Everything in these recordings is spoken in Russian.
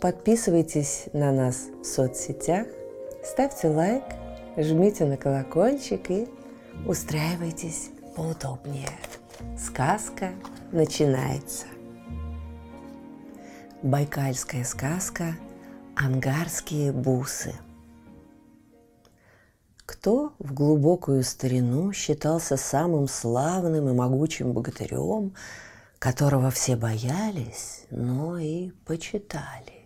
Подписывайтесь на нас в соцсетях, ставьте лайк, жмите на колокольчик и устраивайтесь поудобнее. Сказка начинается. Байкальская сказка «Ангарские бусы». Кто в глубокую старину считался самым славным и могучим богатырем, которого все боялись, но и почитали?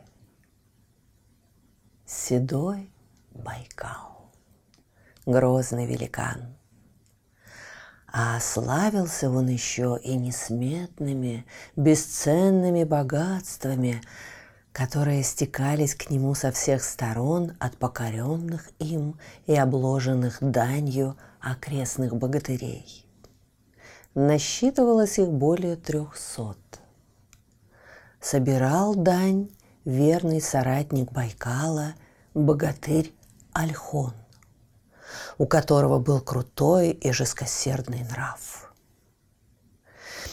Седой Байкал, грозный великан – а славился он еще и несметными, бесценными богатствами, которые стекались к нему со всех сторон от покоренных им и обложенных данью окрестных богатырей. Насчитывалось их более трехсот. Собирал дань верный соратник Байкала, богатырь Альхон у которого был крутой и жесткосердный нрав.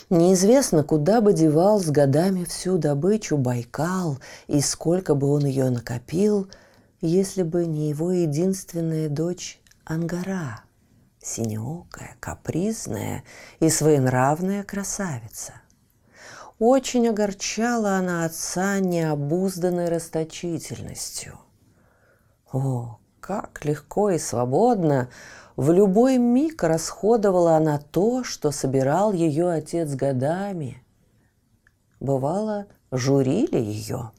Неизвестно, куда бы девал с годами всю добычу Байкал и сколько бы он ее накопил, если бы не его единственная дочь Ангара, синеокая, капризная и своенравная красавица. Очень огорчала она отца необузданной расточительностью. О, как легко и свободно в любой миг расходовала она то, что собирал ее отец годами. Бывало, журили ее.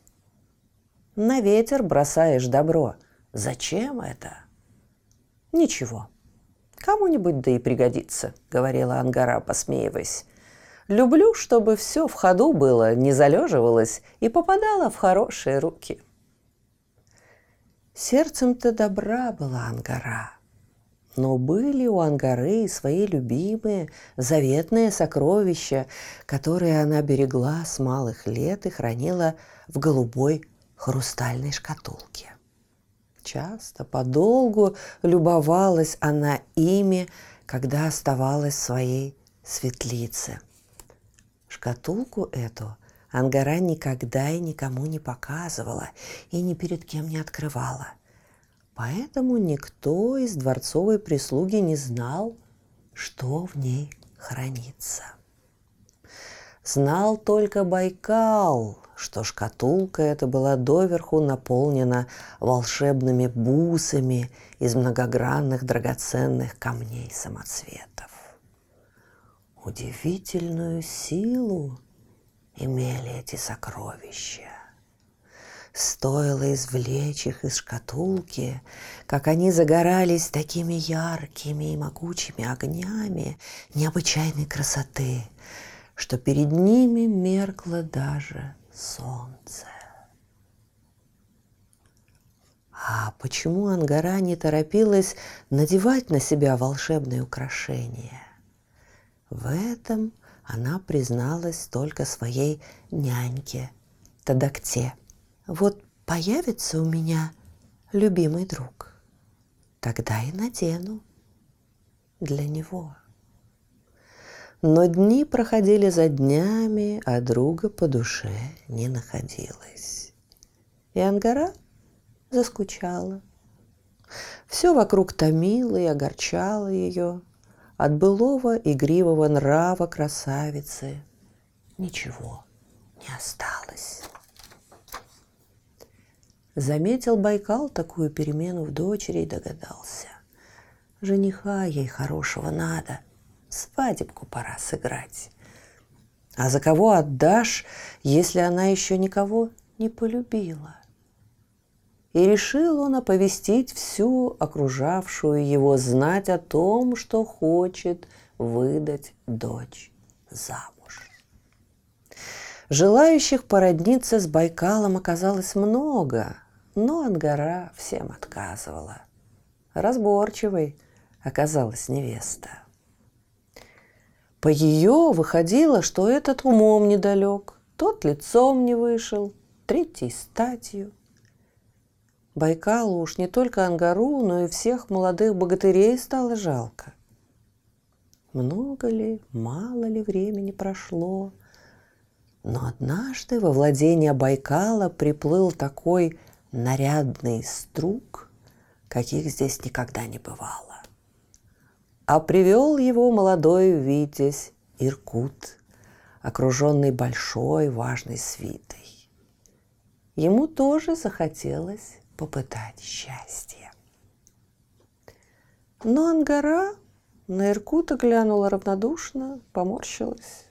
На ветер бросаешь добро. Зачем это? Ничего. Кому-нибудь да и пригодится, говорила Ангара, посмеиваясь. Люблю, чтобы все в ходу было, не залеживалось и попадало в хорошие руки. Сердцем-то добра была Ангара. Но были у Ангары свои любимые, заветные сокровища, которые она берегла с малых лет и хранила в голубой хрустальной шкатулке. Часто, подолгу любовалась она ими, когда оставалась в своей светлице. Шкатулку эту Ангара никогда и никому не показывала и ни перед кем не открывала. Поэтому никто из дворцовой прислуги не знал, что в ней хранится. Знал только Байкал, что шкатулка эта была доверху наполнена волшебными бусами из многогранных драгоценных камней самоцветов. Удивительную силу имели эти сокровища. Стоило извлечь их из шкатулки, как они загорались такими яркими и могучими огнями необычайной красоты, что перед ними меркло даже солнце. А почему Ангара не торопилась надевать на себя волшебные украшения? В этом она призналась только своей няньке, Тадакте. Вот появится у меня любимый друг, тогда и надену для него. Но дни проходили за днями, а друга по душе не находилось. И Ангара заскучала. Все вокруг томило и огорчало ее – от былого игривого нрава красавицы ничего не осталось. Заметил Байкал такую перемену в дочери и догадался. Жениха ей хорошего надо, свадебку пора сыграть. А за кого отдашь, если она еще никого не полюбила? И решил он оповестить всю окружавшую его знать о том, что хочет выдать дочь замуж. Желающих породниться с Байкалом оказалось много, Но Ангара всем отказывала. Разборчивой оказалась невеста. По ее выходило, что этот умом недалек, тот лицом не вышел, третий статью. Байкалу уж не только Ангару, но и всех молодых богатырей стало жалко. Много ли, мало ли времени прошло, но однажды во владение Байкала приплыл такой нарядный струк, каких здесь никогда не бывало. А привел его молодой Витязь Иркут, окруженный большой важной свитой. Ему тоже захотелось попытать счастье. Но Ангара на Иркута глянула равнодушно, поморщилась.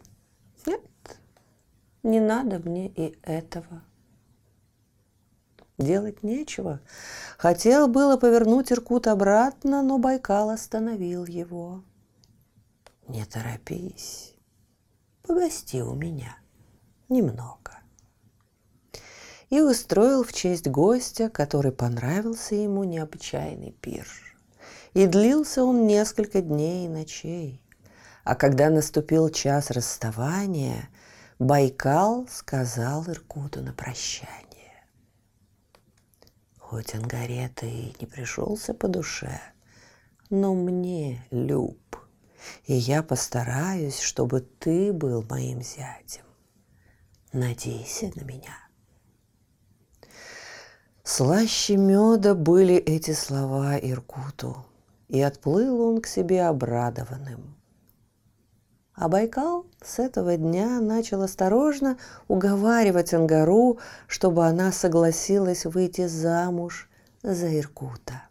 Нет, не надо мне и этого. Делать нечего. Хотел было повернуть Иркут обратно, но Байкал остановил его. Не торопись, погости у меня немного и устроил в честь гостя, который понравился ему необычайный пир. И длился он несколько дней и ночей. А когда наступил час расставания, Байкал сказал Иркуту на прощание. Хоть Ангаре и не пришелся по душе, но мне люб, и я постараюсь, чтобы ты был моим зятем. Надейся на меня. Слаще меда были эти слова Иркуту, и отплыл он к себе обрадованным. А Байкал с этого дня начал осторожно уговаривать Ангару, чтобы она согласилась выйти замуж за Иркута.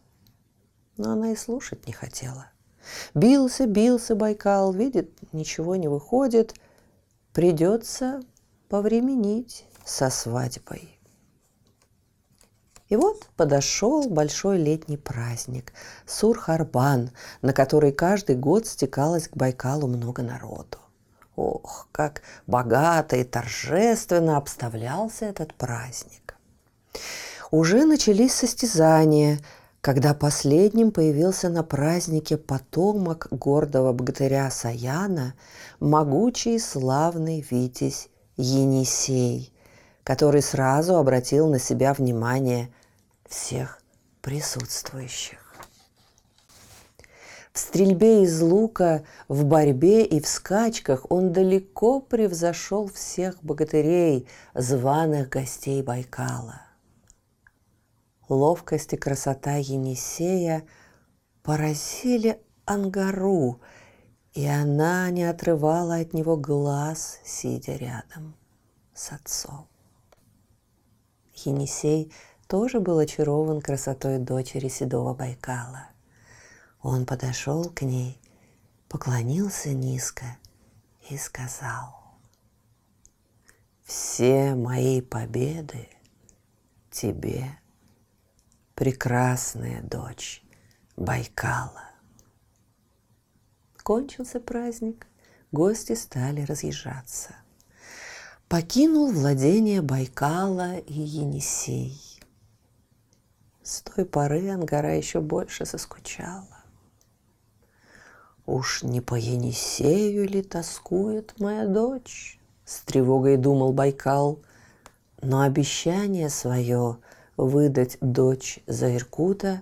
Но она и слушать не хотела. Бился, бился Байкал, видит, ничего не выходит. Придется повременить со свадьбой. И вот подошел большой летний праздник – Сурхарбан, на который каждый год стекалось к Байкалу много народу. Ох, как богато и торжественно обставлялся этот праздник. Уже начались состязания, когда последним появился на празднике потомок гордого богатыря Саяна, могучий и славный Витязь Енисей, который сразу обратил на себя внимание всех присутствующих. В стрельбе из лука, в борьбе и в скачках он далеко превзошел всех богатырей, званых гостей Байкала. Ловкость и красота Енисея поразили Ангару, и она не отрывала от него глаз, сидя рядом с отцом. Енисей тоже был очарован красотой дочери седого Байкала. Он подошел к ней, поклонился низко и сказал, «Все мои победы тебе, прекрасная дочь Байкала». Кончился праздник, гости стали разъезжаться. Покинул владение Байкала и Енисей. С той поры Ангара еще больше заскучала. Уж не по Енисею ли тоскует моя дочь? С тревогой думал Байкал. Но обещание свое выдать дочь за Иркута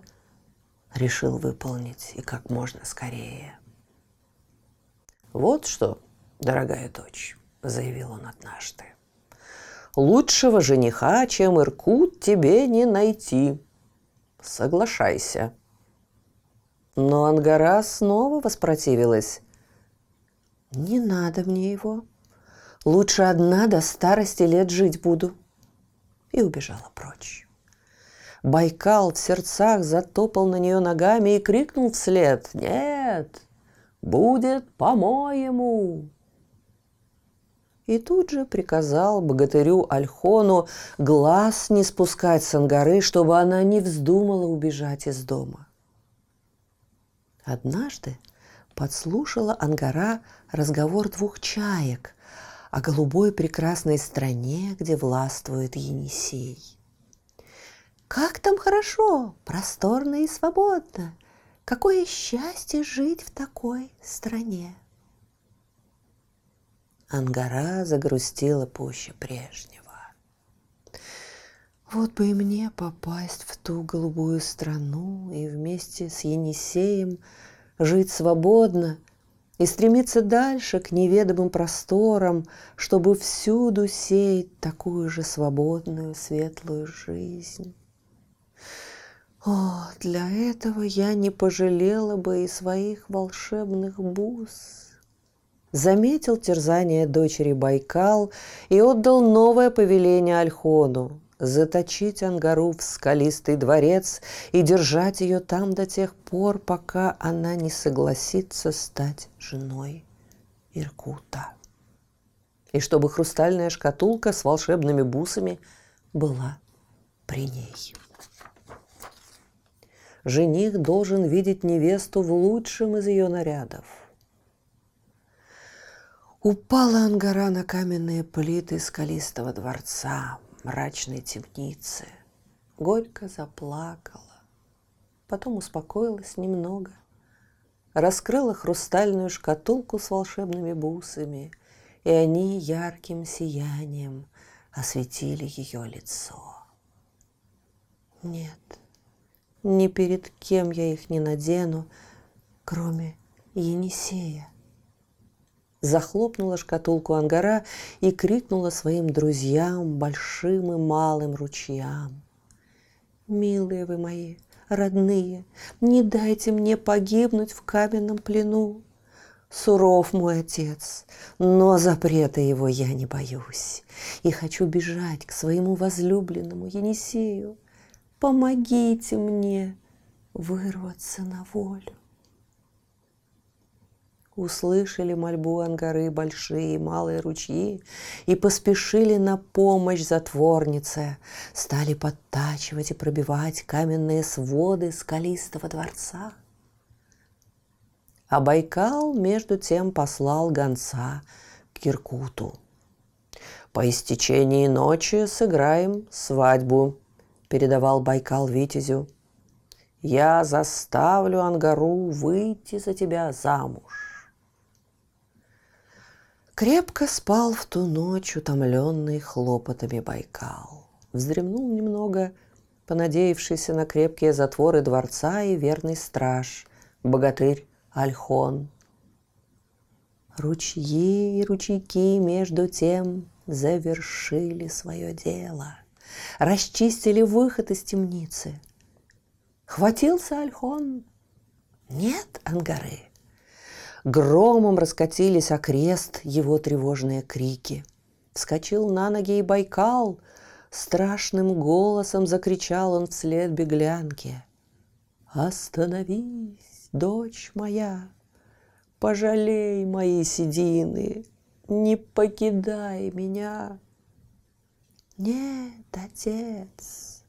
решил выполнить и как можно скорее. «Вот что, дорогая дочь», — заявил он однажды, — «лучшего жениха, чем Иркут, тебе не найти соглашайся». Но Ангара снова воспротивилась. «Не надо мне его. Лучше одна до старости лет жить буду». И убежала прочь. Байкал в сердцах затопал на нее ногами и крикнул вслед «Нет, будет по-моему!» И тут же приказал богатырю Альхону глаз не спускать с Ангары, чтобы она не вздумала убежать из дома. Однажды подслушала Ангара разговор двух чаек о голубой прекрасной стране, где властвует Енисей. Как там хорошо, просторно и свободно. Какое счастье жить в такой стране. Ангара загрустила пуще прежнего. Вот бы и мне попасть в ту голубую страну и вместе с Енисеем жить свободно и стремиться дальше к неведомым просторам, чтобы всюду сеять такую же свободную, светлую жизнь. О, для этого я не пожалела бы и своих волшебных бус заметил терзание дочери Байкал и отдал новое повеление Альхону заточить Ангару в скалистый дворец и держать ее там до тех пор, пока она не согласится стать женой Иркута. И чтобы хрустальная шкатулка с волшебными бусами была при ней. Жених должен видеть невесту в лучшем из ее нарядов – Упала ангара на каменные плиты скалистого дворца, мрачной темницы. Горько заплакала. Потом успокоилась немного. Раскрыла хрустальную шкатулку с волшебными бусами, и они ярким сиянием осветили ее лицо. Нет, ни перед кем я их не надену, кроме Енисея захлопнула шкатулку ангара и крикнула своим друзьям, большим и малым ручьям. «Милые вы мои, родные, не дайте мне погибнуть в каменном плену. Суров мой отец, но запрета его я не боюсь и хочу бежать к своему возлюбленному Енисею. Помогите мне вырваться на волю услышали мольбу ангары большие и малые ручьи и поспешили на помощь затворнице, стали подтачивать и пробивать каменные своды скалистого дворца. А Байкал между тем послал гонца к Киркуту. «По истечении ночи сыграем свадьбу», — передавал Байкал Витязю. «Я заставлю Ангару выйти за тебя замуж». Крепко спал в ту ночь, утомленный хлопотами Байкал. Вздремнул немного, понадеявшийся на крепкие затворы дворца и верный страж, богатырь Альхон. Ручьи и ручейки между тем завершили свое дело, расчистили выход из темницы. Хватился Альхон? Нет, Ангары, Громом раскатились окрест его тревожные крики. Вскочил на ноги и Байкал, страшным голосом закричал он вслед беглянке. «Остановись, дочь моя, пожалей мои седины, не покидай меня!» «Нет, отец,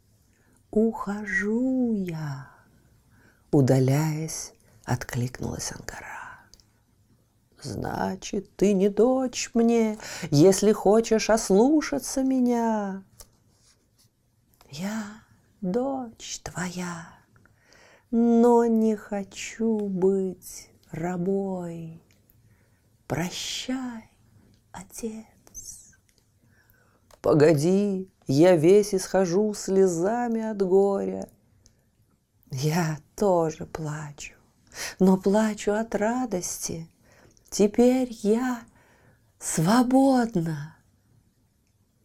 ухожу я!» Удаляясь, откликнулась Ангара. Значит, ты не дочь мне, если хочешь ослушаться меня. Я дочь твоя, но не хочу быть рабой. Прощай, отец. Погоди, я весь исхожу слезами от горя. Я тоже плачу, но плачу от радости – Теперь я свободна.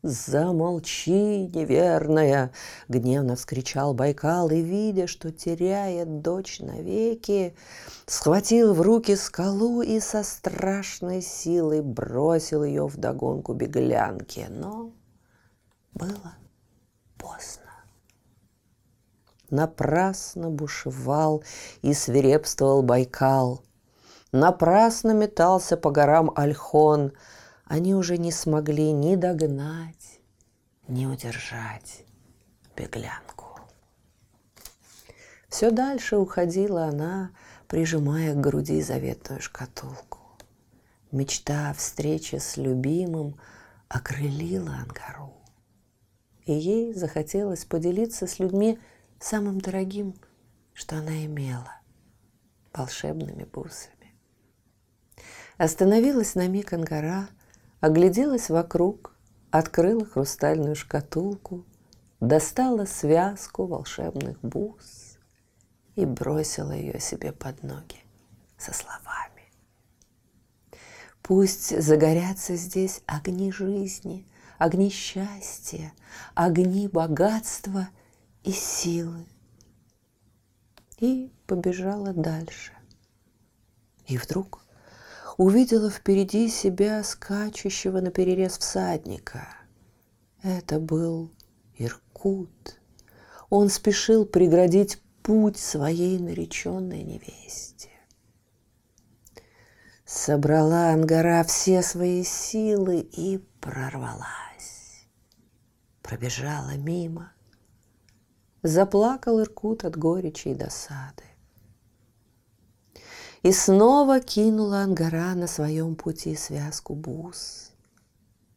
«Замолчи, неверная!» — гневно вскричал Байкал, и, видя, что теряет дочь навеки, схватил в руки скалу и со страшной силой бросил ее в догонку беглянки. Но было поздно. Напрасно бушевал и свирепствовал Байкал — Напрасно метался по горам Альхон. Они уже не смогли ни догнать, ни удержать беглянку. Все дальше уходила она, прижимая к груди заветную шкатулку. Мечта о встрече с любимым окрылила Ангару. и ей захотелось поделиться с людьми самым дорогим, что она имела – волшебными бусами. Остановилась на миг Ангара, огляделась вокруг, открыла хрустальную шкатулку, достала связку волшебных бус и бросила ее себе под ноги со словами. Пусть загорятся здесь огни жизни, огни счастья, огни богатства и силы. И побежала дальше. И вдруг увидела впереди себя скачущего на перерез всадника. Это был Иркут. Он спешил преградить путь своей нареченной невесте. Собрала Ангара все свои силы и прорвалась. Пробежала мимо. Заплакал Иркут от горечи и досады. И снова кинула Ангара на своем пути связку бус.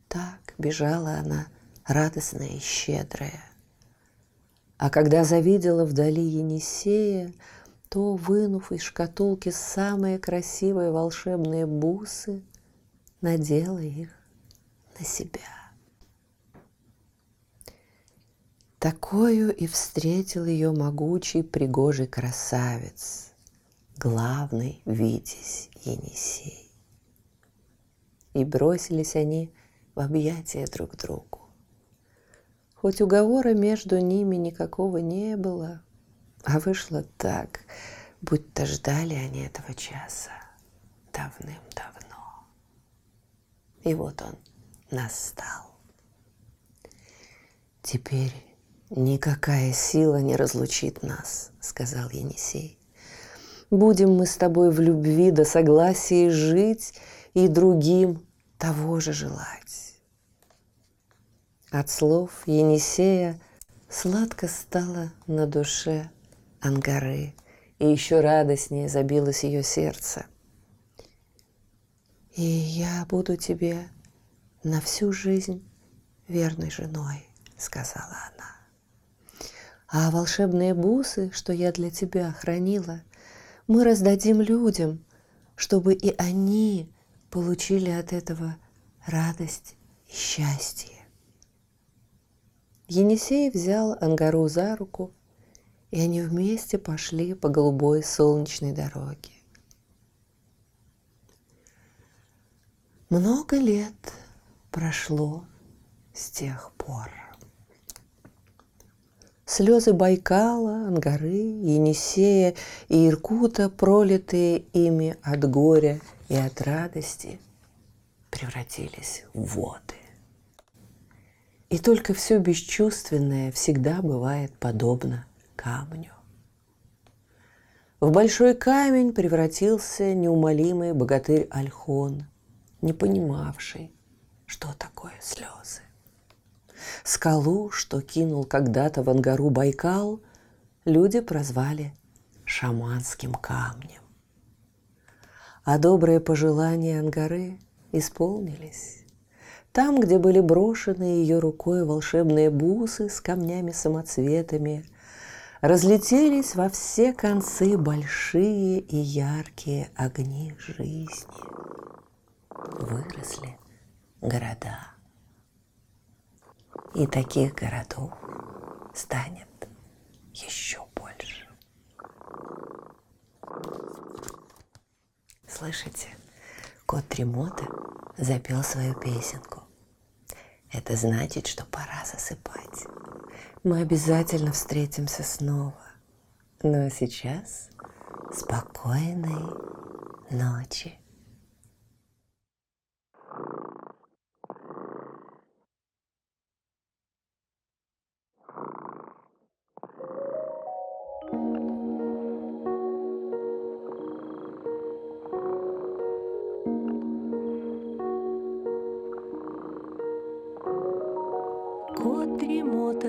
Так бежала она, радостная и щедрая. А когда завидела вдали Енисея, то, вынув из шкатулки самые красивые волшебные бусы, надела их на себя. Такою и встретил ее могучий пригожий красавец, главный Витязь Енисей. И бросились они в объятия друг другу. Хоть уговора между ними никакого не было, а вышло так, будто ждали они этого часа давным-давно. И вот он настал. Теперь никакая сила не разлучит нас, сказал Енисей. Будем мы с тобой в любви до согласия жить и другим того же желать. От слов Енисея сладко стало на душе Ангары, и еще радостнее забилось ее сердце. И я буду тебе на всю жизнь верной женой, сказала она. А волшебные бусы, что я для тебя хранила, мы раздадим людям, чтобы и они получили от этого радость и счастье. Енисей взял Ангару за руку – и они вместе пошли по голубой солнечной дороге. Много лет прошло с тех пор. Слезы Байкала, Ангары, Енисея и Иркута, пролитые ими от горя и от радости, превратились в воды. И только все бесчувственное всегда бывает подобно камню. В большой камень превратился неумолимый богатырь Альхон, не понимавший, что такое слезы. Скалу, что кинул когда-то в Ангару Байкал, люди прозвали шаманским камнем. А добрые пожелания Ангары исполнились. Там, где были брошены ее рукой волшебные бусы с камнями-самоцветами, разлетелись во все концы большие и яркие огни жизни. Выросли города. И таких городов станет еще больше. Слышите, кот Тремота запел свою песенку. Это значит, что пора засыпать. Мы обязательно встретимся снова. Ну а сейчас спокойной ночи.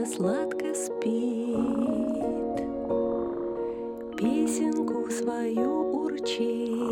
Сладко спит, Песенку свою урчит.